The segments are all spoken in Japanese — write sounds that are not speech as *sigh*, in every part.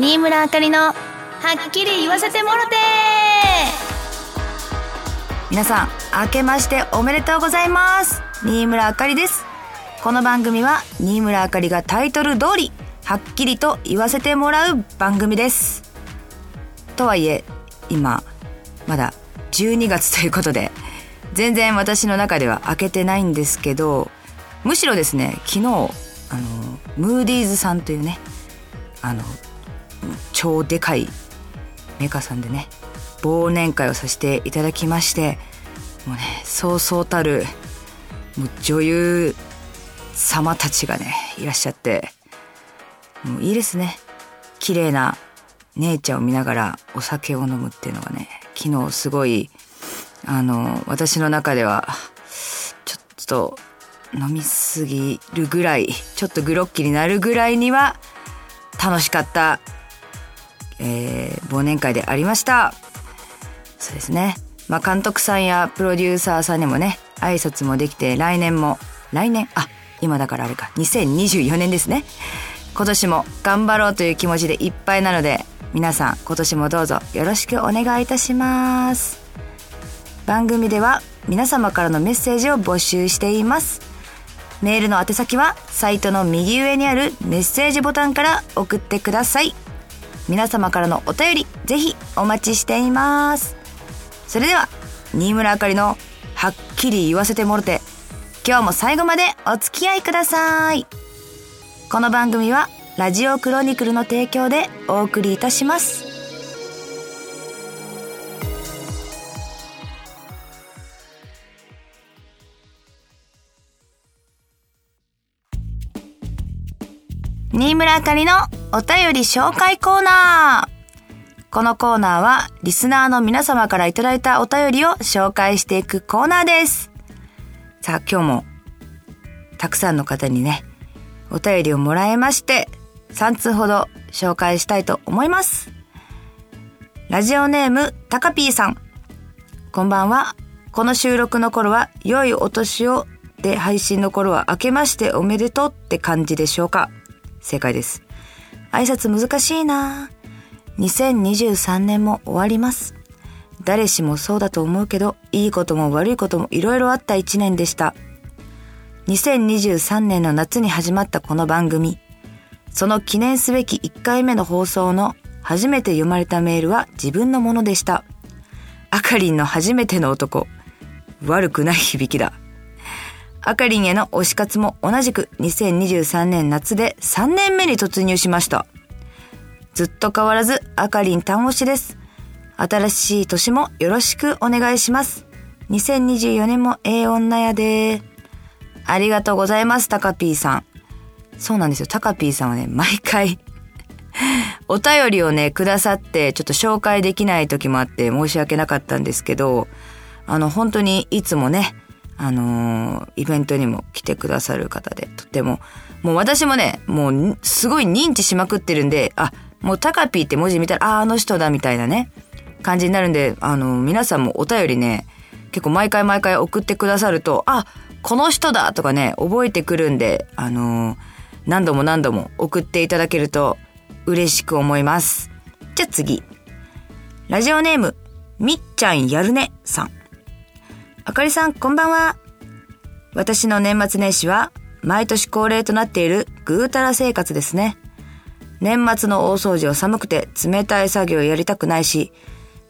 新村あかりのはっきり言わせてもろて。皆さん明けましておめでとうございます。新村あかりです。この番組は新村あかりがタイトル通りはっきりと言わせてもらう番組です。とはいえ今まだ12月ということで全然私の中では開けてないんですけどむしろですね昨日あのムーディーズさんというねあの超でかいメカさんでね忘年会をさせていただきましてもうねそうそうたるもう女優様たちがねいらっしゃってもういいですね。綺麗な姉ちゃんを見ながらお酒を飲むっていうのがね昨日すごいあの私の中ではちょっと飲みすぎるぐらいちょっとグロッキーになるぐらいには楽しかった、えー、忘年会でありました。そうですね。まあ監督さんやプロデューサーさんにもね挨拶もできて来年も来年？あ今だからあれか。2024年ですね。今年も頑張ろうという気持ちでいっぱいなので皆さん今年もどうぞよろしくお願いいたします。番組では皆様からのメッセージを募集しています。メールの宛先はサイトの右上にあるメッセージボタンから送ってください。皆様からのお便りぜひお待ちしています。それでは新村あかりのはっきり言わせてもろて今日も最後までお付き合いください。この番組はラジオクロニクルの提供でお送りいたします。新村あかりのお便り紹介コーナー。このコーナーはリスナーの皆様からいただいたお便りを紹介していくコーナーです。さあ今日もたくさんの方にね、お便りをもらえまして、3通ほど紹介したいと思います。ラジオネーム、たかぴーさん。こんばんは。この収録の頃は、良いお年をで配信の頃は明けましておめでとうって感じでしょうか正解です。挨拶難しいな2023年も終わります。誰しもそうだと思うけど、いいことも悪いこともいろいろあった一年でした。2023年の夏に始まったこの番組。その記念すべき1回目の放送の初めて読まれたメールは自分のものでした。あかりんの初めての男。悪くない響きだ。あかりんへの推し活も同じく2023年夏で3年目に突入しました。ずっと変わらずあかりん単推しです。新しい年もよろしくお願いします。2024年もええ女やで。ありがとうございます、タカピーさん。そうなんですよ、タカピーさんはね、毎回 *laughs* お便りをね、くださって、ちょっと紹介できない時もあって申し訳なかったんですけど、あの、本当にいつもね、あのー、イベントにも来てくださる方で、とっても、もう私もね、もう、すごい認知しまくってるんで、あ、もうタカピーって文字見たら、あ、あの人だ、みたいなね、感じになるんで、あのー、皆さんもお便りね、結構毎回毎回送ってくださると、あ、この人だとかね、覚えてくるんで、あのー、何度も何度も送っていただけると嬉しく思います。じゃあ次。ラジオネーム、みっちゃんやるねさん。あかりさん、こんばんは。私の年末年始は、毎年恒例となっているぐうたら生活ですね。年末の大掃除は寒くて冷たい作業やりたくないし、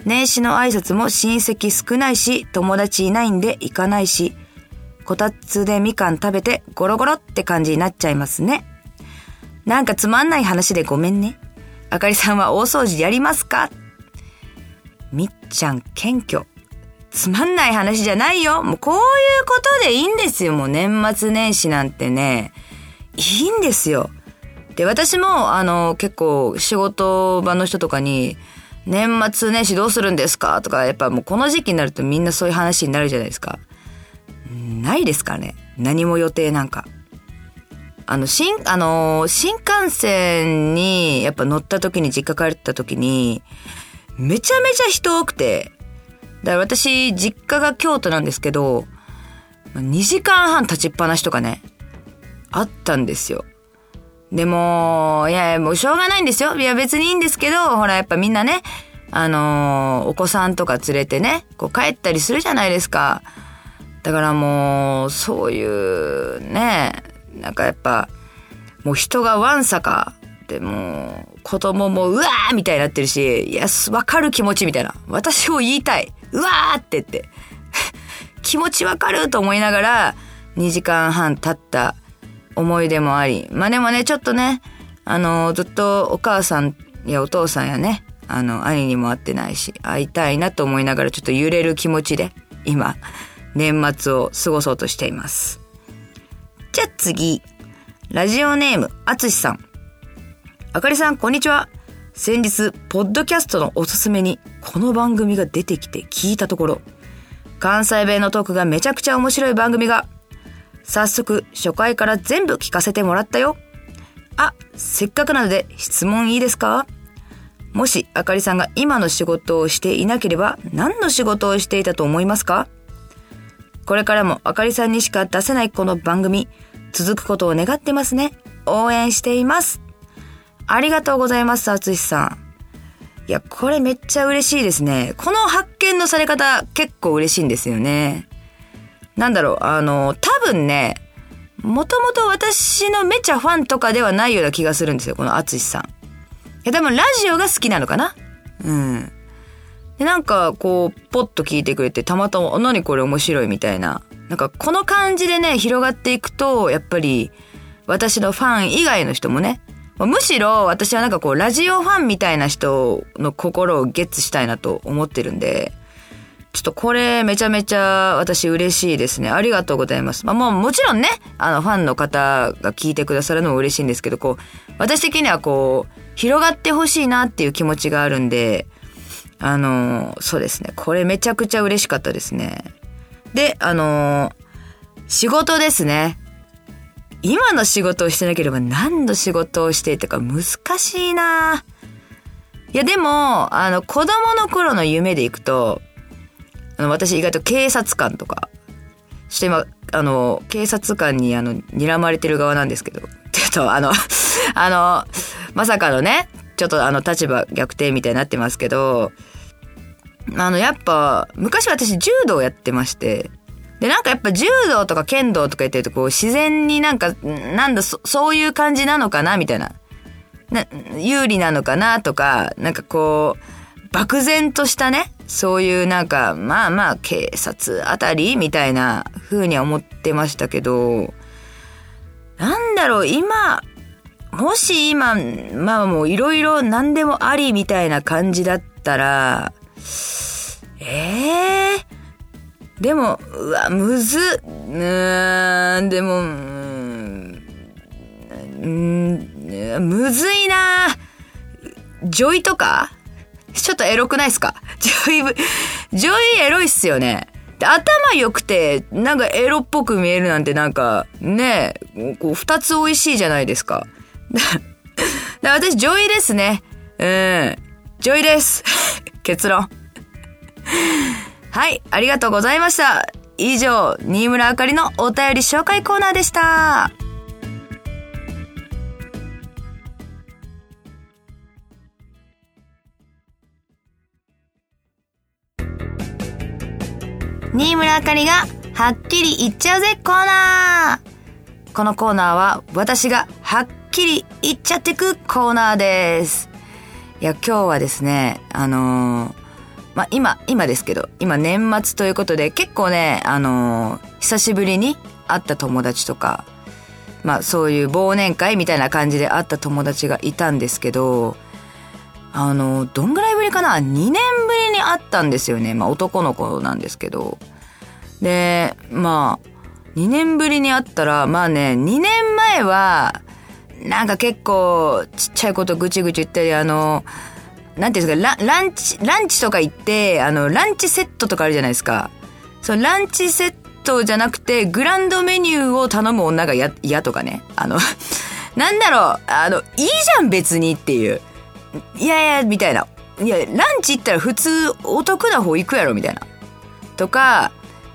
年始の挨拶も親戚少ないし、友達いないんで行かないし、こたつでみかん食べてゴロゴロって感じになっちゃいますね。なんかつまんない話でごめんね。あかりさんは大掃除やりますか？みっちゃん謙虚。つまんない話じゃないよ。もうこういうことでいいんですよ。もう年末年始なんてね。いいんですよ。で、私も、あの、結構仕事場の人とかに、年末年始どうするんですか？とか、やっぱもうこの時期になるとみんなそういう話になるじゃないですか。ないですかね。何も予定なんか。あの、新、あの、新幹線にやっぱ乗った時に実家帰った時に、めちゃめちゃ人多くて、だから私、実家が京都なんですけど、2時間半立ちっぱなしとかね、あったんですよ。でも、いや、もうしょうがないんですよ。いや、別にいいんですけど、ほら、やっぱみんなね、あのーお子さんとか連れてね、こう帰ったりするじゃないですか。だからもう、そういう、ね、なんかやっぱ、もう人がわんさか、でもう、子供もうわーみたいになってるし、いや、わかる気持ちみたいな。私を言いたい。うわーって言って。*laughs* 気持ちわかると思いながら、2時間半経った思い出もあり。まあでもね、ちょっとね、あの、ずっとお母さんやお父さんやね、あの、兄にも会ってないし、会いたいなと思いながらちょっと揺れる気持ちで、今、年末を過ごそうとしています。じゃあ次。ラジオネーム、あつしさん。あかりさん、こんにちは。先日、ポッドキャストのおすすめに、この番組が出てきて聞いたところ、関西弁のトークがめちゃくちゃ面白い番組が、早速、初回から全部聞かせてもらったよ。あ、せっかくなので質問いいですか？もし、あかりさんが今の仕事をしていなければ、何の仕事をしていたと思いますか？これからもあかりさんにしか出せないこの番組、続くことを願ってますね。応援しています。ありがとうございます、あつしさん。いや、これめっちゃ嬉しいですね。この発見のされ方結構嬉しいんですよね。なんだろう、あの、多分ね、もともと私のめちゃファンとかではないような気がするんですよ、このあつしさん。いや、多分ラジオが好きなのかなうん。で、なんか、こう、ポッと聞いてくれて、たまたま、何これ面白いみたいな。なんか、この感じでね、広がっていくと、やっぱり、私のファン以外の人もね、むしろ私はなんかこう、ラジオファンみたいな人の心をゲッツしたいなと思ってるんで、ちょっとこれめちゃめちゃ私嬉しいですね。ありがとうございます。まあもうもちろんね、あのファンの方が聞いてくださるのも嬉しいんですけど、こう、私的にはこう、広がってほしいなっていう気持ちがあるんで、あの、そうですね。これめちゃくちゃ嬉しかったですね。で、あの、仕事ですね。今の仕事をしてなければ何の仕事をしていたか難しいな。いやでも、あの、子供の頃の夢でいくと、あの、私意外と警察官とか、して今、あの、警察官にあの、睨まれてる側なんですけど、ちょっとあの、*laughs* あの、まさかのね、ちょっとあの、立場逆転みたいになってますけど、あの、やっぱ、昔私柔道やってまして、で、なんかやっぱ柔道とか剣道とか言ってるとこう自然になんか、なんだ、そそういう感じなのかなみたいな。な、有利なのかなとか、なんかこう、漠然としたね、そういうなんか、まあまあ警察あたりみたいな風には思ってましたけど、なんだろう、今、もし今、まあもういろいろ何でもありみたいな感じだったら、ええでも、うわ、むず。うーん、でも、うん、むずいなジョイとか？ちょっとエロくないっすか？*laughs* ジョイ、ジョイエロいっすよね。頭良くて、なんかエロっぽく見えるなんてなんか、ねこう、二つ美味しいじゃないですか。*laughs* だ私、ジョイですね。うん。ジョイです。*laughs* 結論。はい、ありがとうございました。以上、新村あかりのお便り紹介コーナーでした。新村あかりがはっきり言っちゃうぜコーナーこのコーナーは私がはっきり言っちゃってくコーナーです。いや、今日はですね、あのーまあ、今、今ですけど、今年末ということで、結構ね、あのー久しぶりに会った友達とか、まあ、そういう忘年会みたいな感じで会った友達がいたんですけど、あのーどんぐらいぶりかな ?2 年ぶりに会ったんですよね。まあ、男の子なんですけど。で、まあ、2年ぶりに会ったら、まあね、2年前は、なんか結構、ちっちゃいことぐちぐち言ったり、あの、なんていうんですか、ラランチ、ランチとか行って、あの、ランチセットとかあるじゃないですか。そのランチセットじゃなくて、グランドメニューを頼む女が嫌嫌とかね。あの、*laughs* なんだろう、あの、いいじゃん別にっていう。いやいや、みたいな。いや、ランチ行ったら普通お得な方行くやろ、みたいな。とか、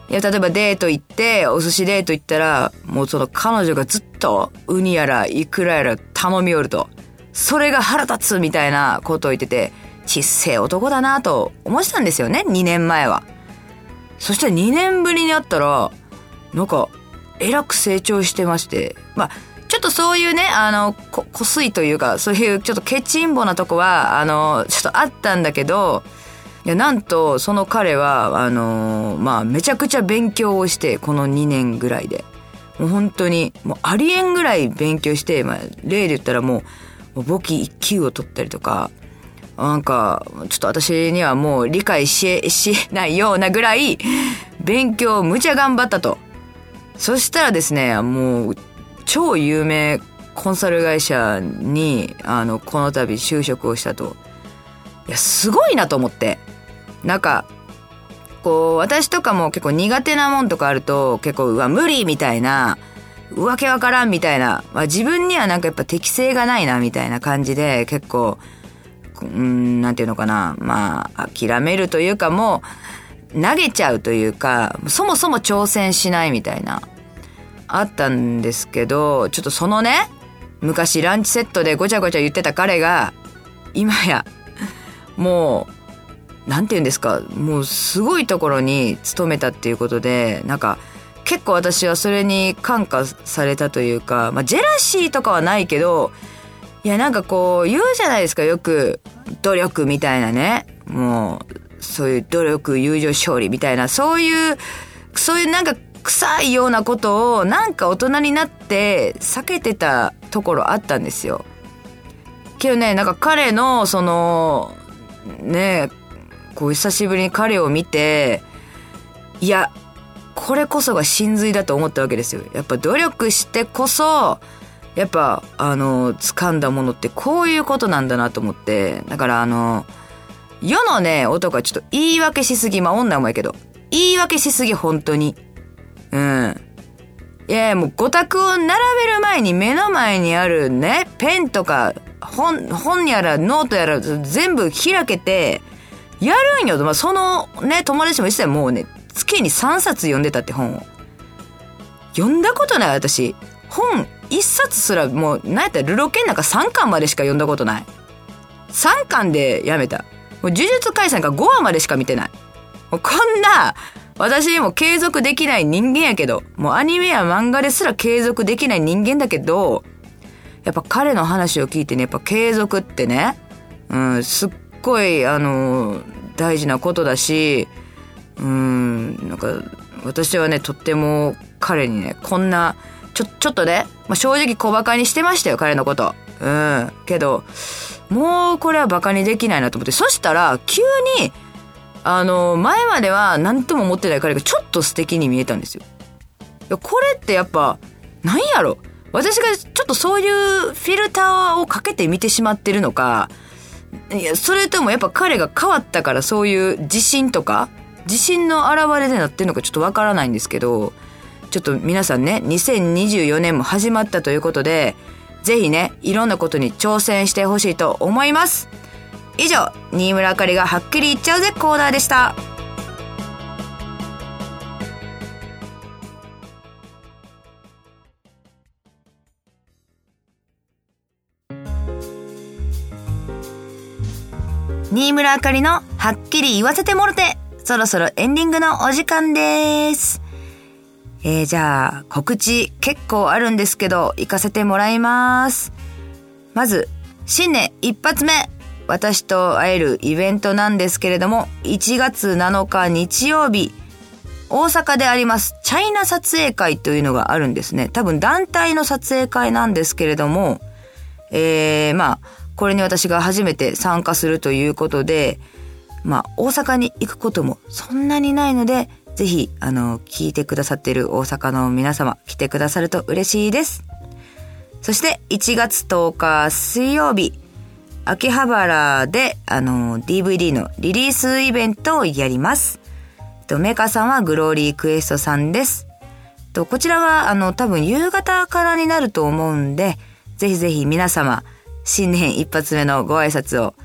いや、例えばデート行って、お寿司デート行ったら、もうその彼女がずっと、ウニやら、イクラやら、頼みよると。それが腹立つみたいなことを言ってて、ちっせえ男だなと思ってたんですよね、2年前は。そして2年ぶりに会ったら、なんか、えらく成長してまして、まあ、ちょっとそういうね、あの、こ、こすいというか、そういうちょっとケチンボなとこは、あの、ちょっとあったんだけど、いや、なんと、その彼は、あの、まあ、めちゃくちゃ勉強をして、この2年ぐらいで。もう本当に、もうありえんぐらい勉強して、まあ、例で言ったらもう、簿記1級を取ったりとか、なんか、ちょっと私にはもう理解し、しないようなぐらい、勉強むちゃ頑張ったと。そしたらですね、もう、超有名コンサル会社に、あの、この度就職をしたと。いや、すごいなと思って。なんか、こう、私とかも結構苦手なもんとかあると、結構、うわ、無理みたいな、わけわからんみたいな、まあ、自分にはなんかやっぱ適性がないなみたいな感じで、結構、うん、なんていうのかな、まあ、諦めるというかもう、投げちゃうというか、そもそも挑戦しないみたいな、あったんですけど、ちょっとそのね、昔ランチセットでごちゃごちゃ言ってた彼が、今や、もう、なんて言うんですか、もうすごいところに勤めたっていうことで、なんか、結構私はそれに感化されたというか、まあ、ジェラシーとかはないけど、いや、なんかこう、言うじゃないですか、よく、努力みたいなね。もう、そういう努力、友情、勝利みたいな、そういう、そういうなんか臭いようなことを、なんか大人になって避けてたところあったんですよ。けどね、なんか彼の、その、ね、こう久しぶりに彼を見て、いや、これこそが真髄だと思ったわけですよ。やっぱ努力してこそ、やっぱ、あの、掴んだものってこういうことなんだなと思って、だからあの、世のね、男はちょっと言い訳しすぎ、まあ女もやけど、言い訳しすぎ、本当に。うん。いやいや、もう五択を並べる前に目の前にあるね、ペンとか、本、本やらノートやら全部開けて、やるんよ。まあ、そのね、友達も言ってたよ。もうね、月に3冊読んでたって本を。読んだことない、私。本一冊すらもう、なんやったらルロケンなんか3巻までしか読んだことない。3巻でやめた。もう呪術廻戦が5話までしか見てない。もうこんな、私も継続できない人間やけど、もうアニメや漫画ですら継続できない人間だけど、やっぱ彼の話を聞いてね、やっぱ継続ってね、うん、すっごい、あの、大事なことだし、うん、なんか、私はね、とっても彼にね、こんな、ちょ、ちょっとね、まあ、正直小馬鹿にしてましたよ、彼のこと。うん。けど、もうこれは馬鹿にできないなと思って。そしたら、急に、あの、前までは何とも思ってない彼がちょっと素敵に見えたんですよ。これってやっぱ、なんやろ私がちょっとそういうフィルターをかけて見てしまってるのか、いや、それともやっぱ彼が変わったからそういう自信とか、自信の表れでなってるのかちょっとわからないんですけど、ちょっと皆さんね、2024年も始まったということで、ぜひね、いろんなことに挑戦してほしいと思います。以上、新村あかりがはっきり言っちゃうぜコーナーでした。新村あかりのはっきり言わせてもろて、そろそろエンディングのお時間です。えー、じゃあ、告知結構あるんですけど、行かせてもらいます。まず、新年一発目、私と会えるイベントなんですけれども、1月7日日曜日、大阪であります、チャイナ撮影会というのがあるんですね。多分団体の撮影会なんですけれども、えー、まあ、これに私が初めて参加するということで、まあ、大阪に行くこともそんなにないので、ぜひ、あの、聞いてくださっている大阪の皆様、来てくださると嬉しいです。そして、1月10日水曜日、秋葉原で、あの、DVD のリリースイベントをやります。とメーカーさんはグローリークエストさんです。とこちらは、あの、多分夕方からになると思うんで、ぜひぜひ皆様、新年一発目のご挨拶を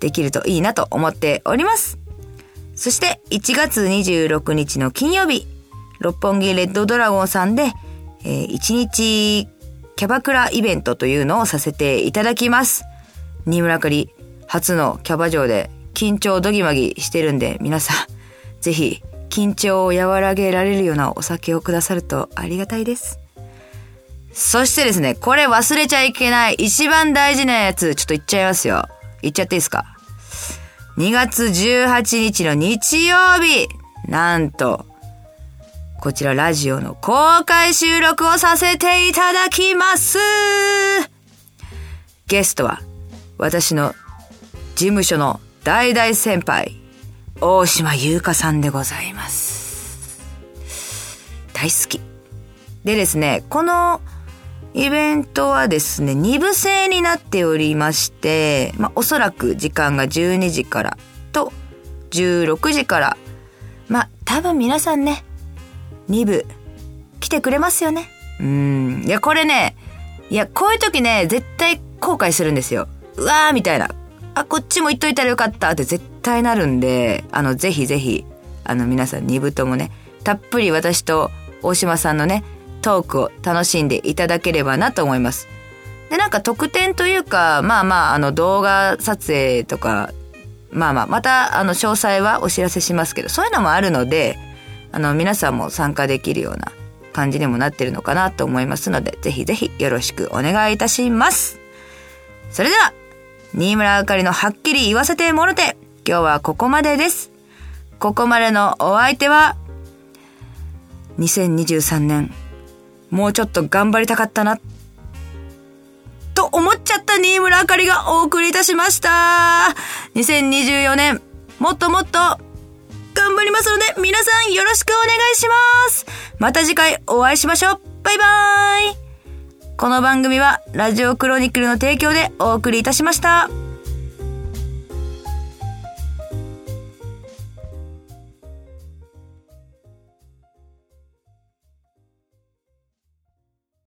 できるといいなと思っております。そして1月26日の金曜日、六本木レッドドラゴンさんで、えー、1日キャバクライベントというのをさせていただきます。新村かり、初のキャバ嬢で緊張ドギマギしてるんで、皆さん、*laughs* ぜひ、緊張を和らげられるようなお酒をくださるとありがたいです。そしてですね、これ忘れちゃいけない一番大事なやつ、ちょっと言っちゃいますよ。言っちゃっていいですか ?2 月18日の日曜日、なんと、こちらラジオの公開収録をさせていただきますゲストは、私の事務所の大大先輩、大島優香さんでございます。大好き。でですね、このイベントはですね、2部制になっておりまして、まあ、おそらく時間が12時からと16時から、まあ、多分皆さんね、2部来てくれますよね。うん。いや、これね、いや、こういう時ね、絶対後悔するんですよ。うわーみたいな。あ、こっちも言っといたらよかったって絶対なるんで、あの、ぜひぜひ、あの、皆さん2部ともね、たっぷり私と大島さんのね、トークを楽しんでいただければなと思います。で、なんか特典というか、まあまあ、あの動画撮影とか、まあまあ、またあの詳細はお知らせしますけど、そういうのもあるので、あの皆さんも参加できるような感じにもなってるのかなと思いますので、ぜひぜひよろしくお願いいたします。それでは、新村あかりのはっきり言わせてもろて、今日はここまでです。ここまでのお相手は、2023年もうちょっと頑張りたかったな。と思っちゃった新村あかりがお送りいたしました。2024年、もっともっと頑張りますので、皆さんよろしくお願いします。また次回お会いしましょう。バイバーイ。この番組はラジオクロニクルの提供でお送りいたしました。